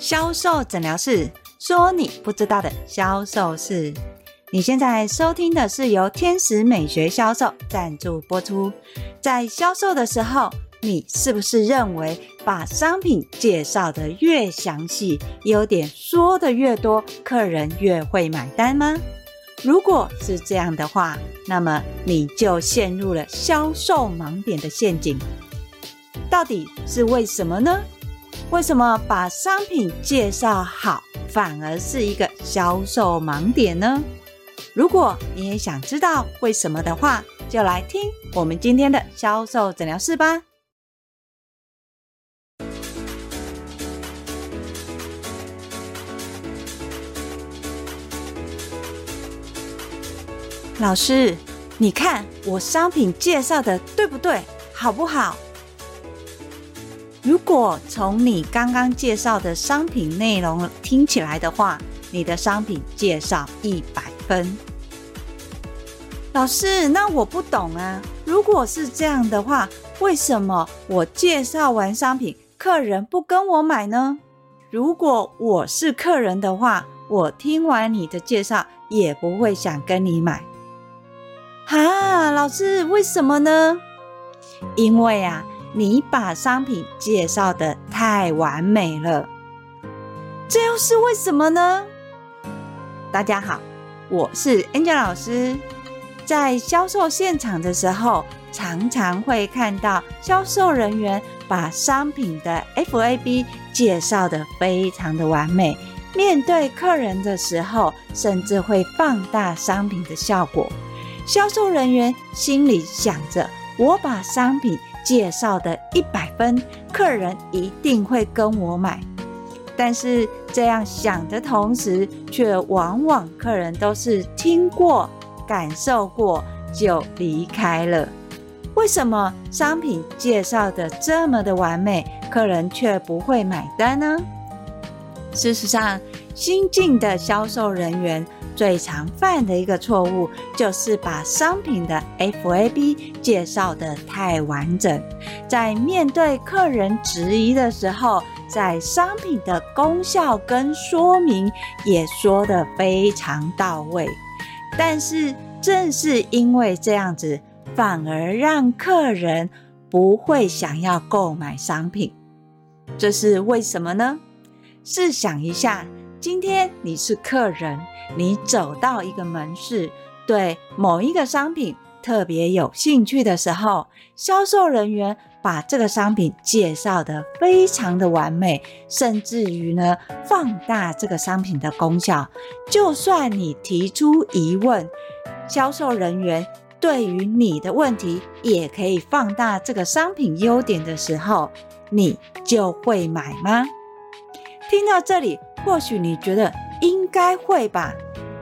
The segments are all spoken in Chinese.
销售诊疗室说：“你不知道的销售事。”你现在收听的是由天使美学销售赞助播出。在销售的时候，你是不是认为把商品介绍得越详细，优点说得越多，客人越会买单吗？如果是这样的话，那么你就陷入了销售盲点的陷阱。到底是为什么呢？为什么把商品介绍好反而是一个销售盲点呢？如果你也想知道为什么的话，就来听我们今天的销售诊疗室吧。老师，你看我商品介绍的对不对？好不好？如果从你刚刚介绍的商品内容听起来的话，你的商品介绍一百分。老师，那我不懂啊。如果是这样的话，为什么我介绍完商品，客人不跟我买呢？如果我是客人的话，我听完你的介绍，也不会想跟你买。哈，老师，为什么呢？因为啊。你把商品介绍得太完美了，这又是为什么呢？大家好，我是 Angel 老师。在销售现场的时候，常常会看到销售人员把商品的 FAB 介绍得非常的完美，面对客人的时候，甚至会放大商品的效果。销售人员心里想着：我把商品介绍的一百分，客人一定会跟我买。但是这样想的同时，却往往客人都是听过、感受过就离开了。为什么商品介绍的这么的完美，客人却不会买单呢？事实上，新进的销售人员。最常犯的一个错误，就是把商品的 FAB 介绍得太完整，在面对客人质疑的时候，在商品的功效跟说明也说得非常到位。但是正是因为这样子，反而让客人不会想要购买商品，这是为什么呢？试想一下。今天你是客人，你走到一个门市，对某一个商品特别有兴趣的时候，销售人员把这个商品介绍得非常的完美，甚至于呢，放大这个商品的功效。就算你提出疑问，销售人员对于你的问题也可以放大这个商品优点的时候，你就会买吗？听到这里。或许你觉得应该会吧，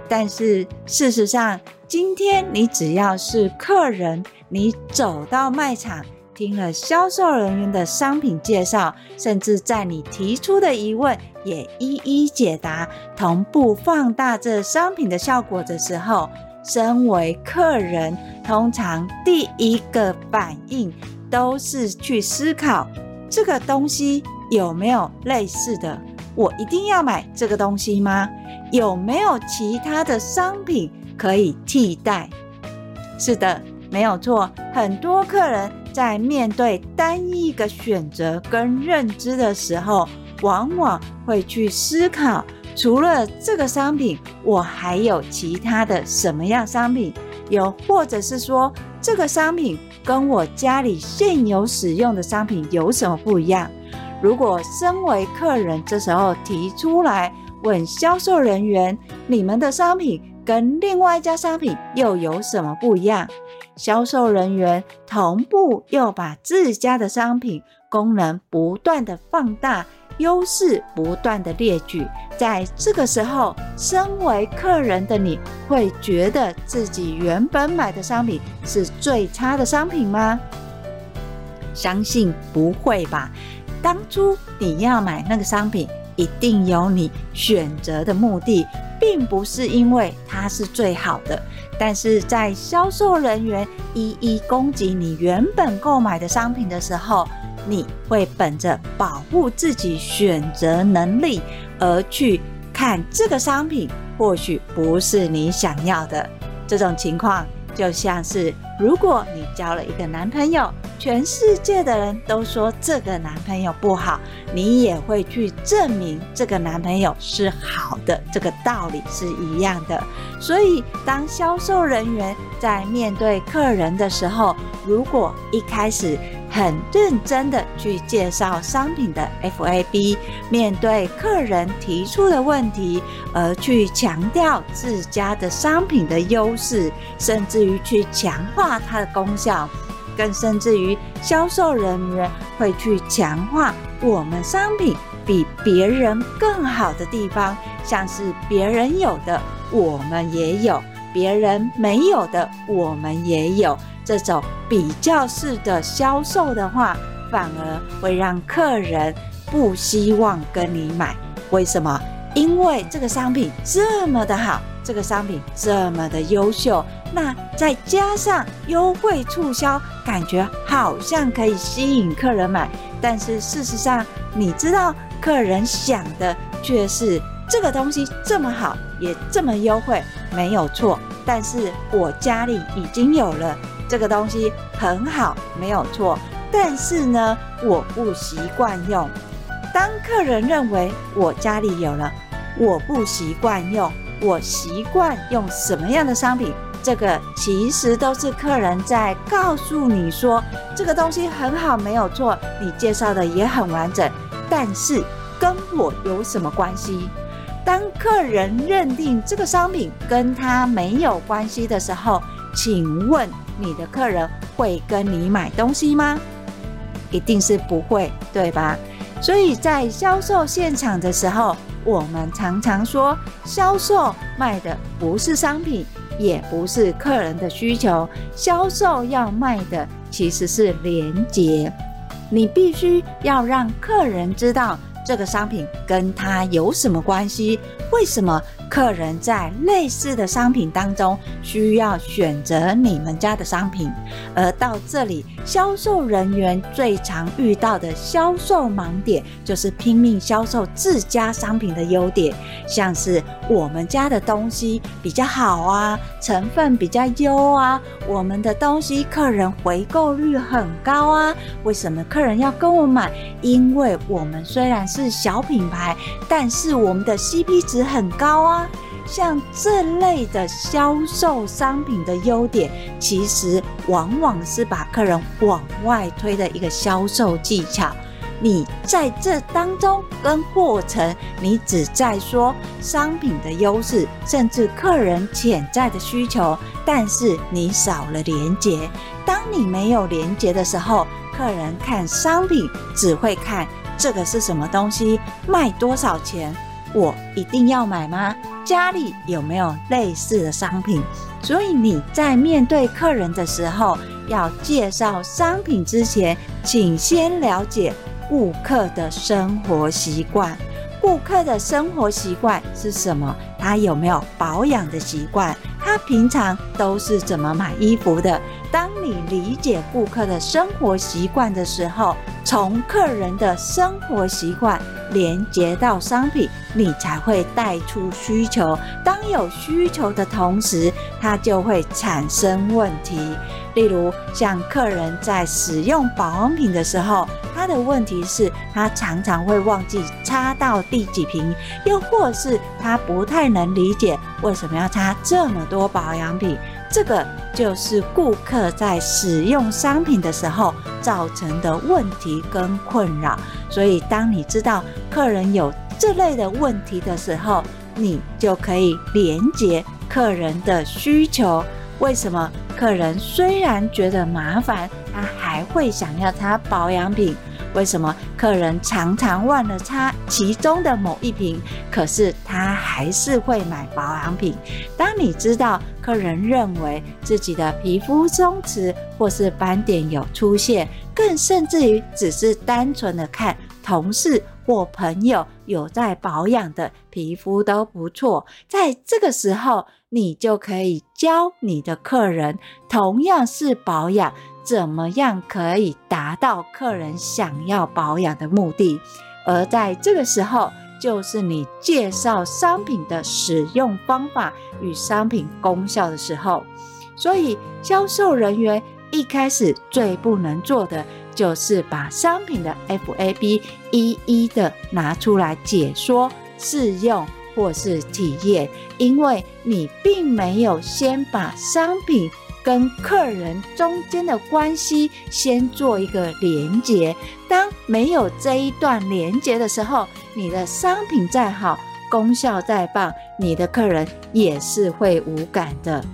但是事实上，今天你只要是客人，你走到卖场，听了销售人员的商品介绍，甚至在你提出的疑问也一一解答，同步放大这商品的效果的时候，身为客人，通常第一个反应都是去思考这个东西有没有类似的。我一定要买这个东西吗？有没有其他的商品可以替代？是的，没有错。很多客人在面对单一个选择跟认知的时候，往往会去思考，除了这个商品，我还有其他的什么样商品？又或者是说，这个商品跟我家里现有使用的商品有什么不一样？如果身为客人，这时候提出来问销售人员：“你们的商品跟另外一家商品又有什么不一样？”销售人员同步又把自家的商品功能不断的放大，优势不断的列举。在这个时候，身为客人的你会觉得自己原本买的商品是最差的商品吗？相信不会吧。当初你要买那个商品，一定有你选择的目的，并不是因为它是最好的。但是在销售人员一一攻击你原本购买的商品的时候，你会本着保护自己选择能力而去看这个商品，或许不是你想要的。这种情况就像是，如果你交了一个男朋友，全世界的人都说这个男朋友不好，你也会去证明这个男朋友是好的，这个道理是一样的。所以，当销售人员在面对客人的时候，如果一开始很认真的去介绍商品的 FAB，面对客人提出的问题，而去强调自家的商品的优势，甚至于去强化它的功效，更甚至于销售人员会去强化我们商品比别人更好的地方，像是别人有的我们也有，别人没有的我们也有。这种比较式的销售的话，反而会让客人不希望跟你买。为什么？因为这个商品这么的好，这个商品这么的优秀，那再加上优惠促销，感觉好像可以吸引客人买。但是事实上，你知道，客人想的却是这个东西这么好，也这么优惠，没有错。但是我家里已经有了。这个东西很好，没有错，但是呢，我不习惯用。当客人认为我家里有了，我不习惯用，我习惯用什么样的商品？这个其实都是客人在告诉你说，这个东西很好，没有错，你介绍的也很完整，但是跟我有什么关系？当客人认定这个商品跟他没有关系的时候，请问。你的客人会跟你买东西吗？一定是不会，对吧？所以在销售现场的时候，我们常常说，销售卖的不是商品，也不是客人的需求，销售要卖的其实是连接。你必须要让客人知道这个商品跟他有什么关系，为什么？客人在类似的商品当中需要选择你们家的商品，而到这里，销售人员最常遇到的销售盲点就是拼命销售自家商品的优点，像是我们家的东西比较好啊，成分比较优啊，我们的东西客人回购率很高啊。为什么客人要跟我买？因为我们虽然是小品牌，但是我们的 CP 值很高啊。像这类的销售商品的优点，其实往往是把客人往外推的一个销售技巧。你在这当中跟过程，你只在说商品的优势，甚至客人潜在的需求，但是你少了连结。当你没有连结的时候，客人看商品只会看这个是什么东西，卖多少钱。我一定要买吗？家里有没有类似的商品？所以你在面对客人的时候，要介绍商品之前，请先了解顾客的生活习惯。顾客的生活习惯是什么？他有没有保养的习惯？他平常都是怎么买衣服的？当你理解顾客的生活习惯的时候，从客人的生活习惯连接到商品，你才会带出需求。当有需求的同时，它就会产生问题。例如，像客人在使用保养品的时候，他的问题是，他常常会忘记擦到第几瓶，又或是他不太能理解为什么要擦这么多保养品。这个就是顾客在使用商品的时候造成的问题跟困扰。所以，当你知道客人有这类的问题的时候，你就可以连接客人的需求。为什么客人虽然觉得麻烦，他还会想要擦保养品？为什么客人常常忘了擦其中的某一瓶，可是他还是会买保养品？当你知道客人认为自己的皮肤松弛或是斑点有出现，更甚至于只是单纯的看同事或朋友有在保养的皮肤都不错，在这个时候，你就可以教你的客人，同样是保养。怎么样可以达到客人想要保养的目的。而在这个时候，就是你介绍商品的使用方法与商品功效的时候。所以，销售人员一开始最不能做的，就是把商品的 FAB 一一的拿出来解说、试用或是体验，因为你并没有先把商品跟客人中间的关系先做一个连接。当没有这一段连接的时候，你的商品再好，功效再棒，你的客人也是会无感的。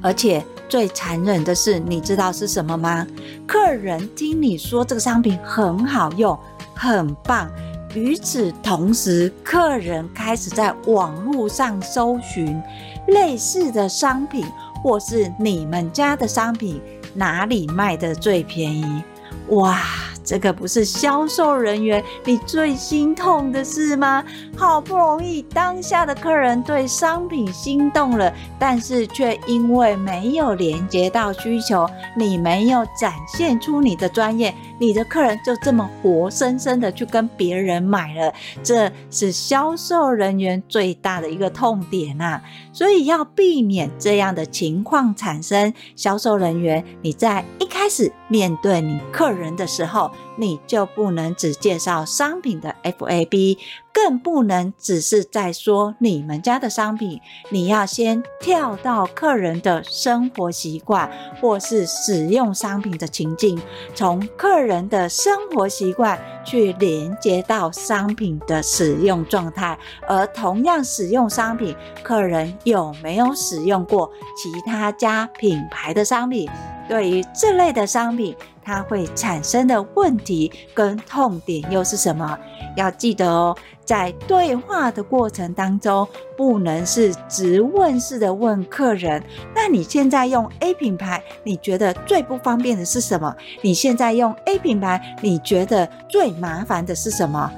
而且最残忍的是，你知道是什么吗？客人听你说这个商品很好用、很棒，与此同时，客人开始在网络上搜寻类似的商品，或是你们家的商品哪里卖的最便宜？哇！这个不是销售人员你最心痛的事吗？好不容易当下的客人对商品心动了，但是却因为没有连接到需求，你没有展现出你的专业，你的客人就这么活生生的去跟别人买了，这是销售人员最大的一个痛点呐。所以要避免这样的情况产生，销售人员你在一开始面对你客人的时候，你就不能只介绍商品的 FAB，更不能只是在说你们家的商品。你要先跳到客人的生活习惯或是使用商品的情境，从客人的生活习惯去连接到商品的使用状态。而同样使用商品，客人有没有使用过其他家品牌的商品？对于这类的商品，它会产生的问题跟痛点又是什么？要记得哦，在对话的过程当中，不能是直问式的问客人。那你现在用 A 品牌，你觉得最不方便的是什么？你现在用 A 品牌，你觉得最麻烦的是什么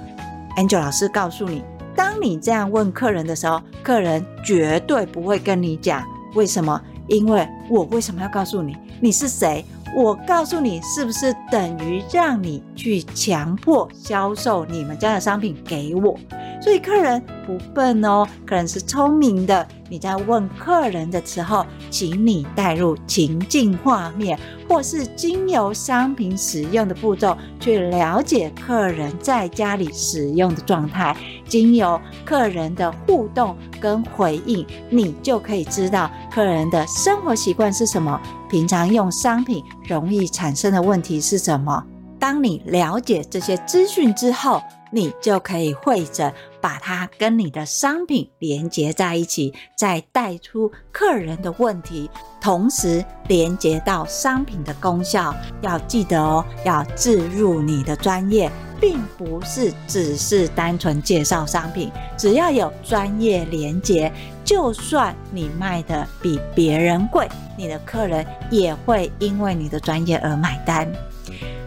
？Angel 老师告诉你，当你这样问客人的时候，客人绝对不会跟你讲为什么，因为我为什么要告诉你？你是谁？我告诉你，是不是等于让你去强迫销售你们家的商品给我？所以客人不笨哦，客人是聪明的。你在问客人的时候，请你带入情境画面，或是经由商品使用的步骤去了解客人在家里使用的状态。经由客人的互动跟回应，你就可以知道客人的生活习惯是什么，平常用商品容易产生的问题是什么。当你了解这些资讯之后，你就可以会诊，把它跟你的商品连接在一起，再带出客人的问题，同时连接到商品的功效。要记得哦，要置入你的专业，并不是只是单纯介绍商品。只要有专业连接，就算你卖的比别人贵，你的客人也会因为你的专业而买单。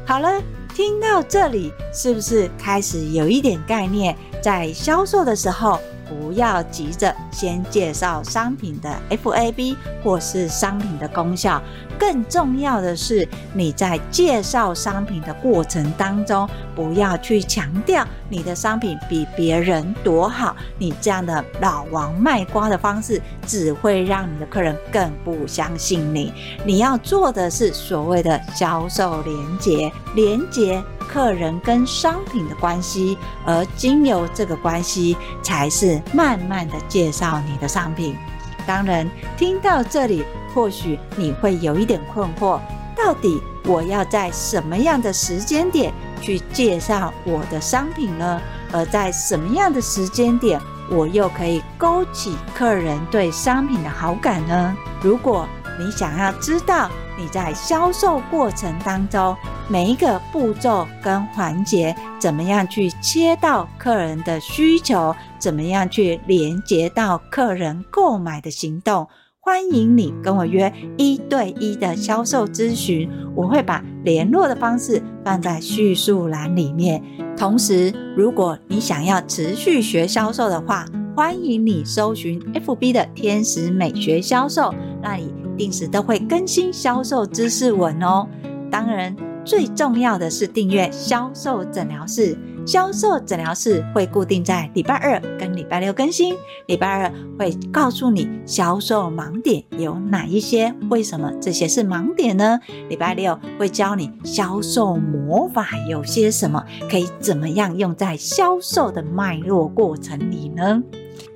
好了。听到这里，是不是开始有一点概念？在销售的时候，不要急着先介绍商品的 FAB 或是商品的功效。更重要的是，你在介绍商品的过程当中，不要去强调你的商品比别人多好。你这样的老王卖瓜的方式，只会让你的客人更不相信你。你要做的是所谓的销售连接，连接客人跟商品的关系，而经由这个关系，才是慢慢的介绍你的商品。当然，听到这里，或许你会有一点困惑：到底我要在什么样的时间点去介绍我的商品呢？而在什么样的时间点，我又可以勾起客人对商品的好感呢？如果你想要知道你在销售过程当中每一个步骤跟环节怎么样去切到客人的需求，怎么样去连接到客人购买的行动，欢迎你跟我约一对一的销售咨询，我会把联络的方式放在叙述栏里面。同时，如果你想要持续学销售的话，欢迎你搜寻 FB 的天使美学销售，那里定时都会更新销售知识文哦。当然，最重要的是订阅销售诊疗室。销售诊疗室会固定在礼拜二跟礼拜六更新。礼拜二会告诉你销售盲点有哪一些，为什么这些是盲点呢？礼拜六会教你销售魔法有些什么，可以怎么样用在销售的脉络过程里呢？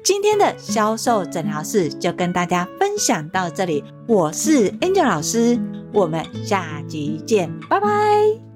今天的销售诊疗室就跟大家分享到这里，我是 Angel 老师，我们下集见，拜拜。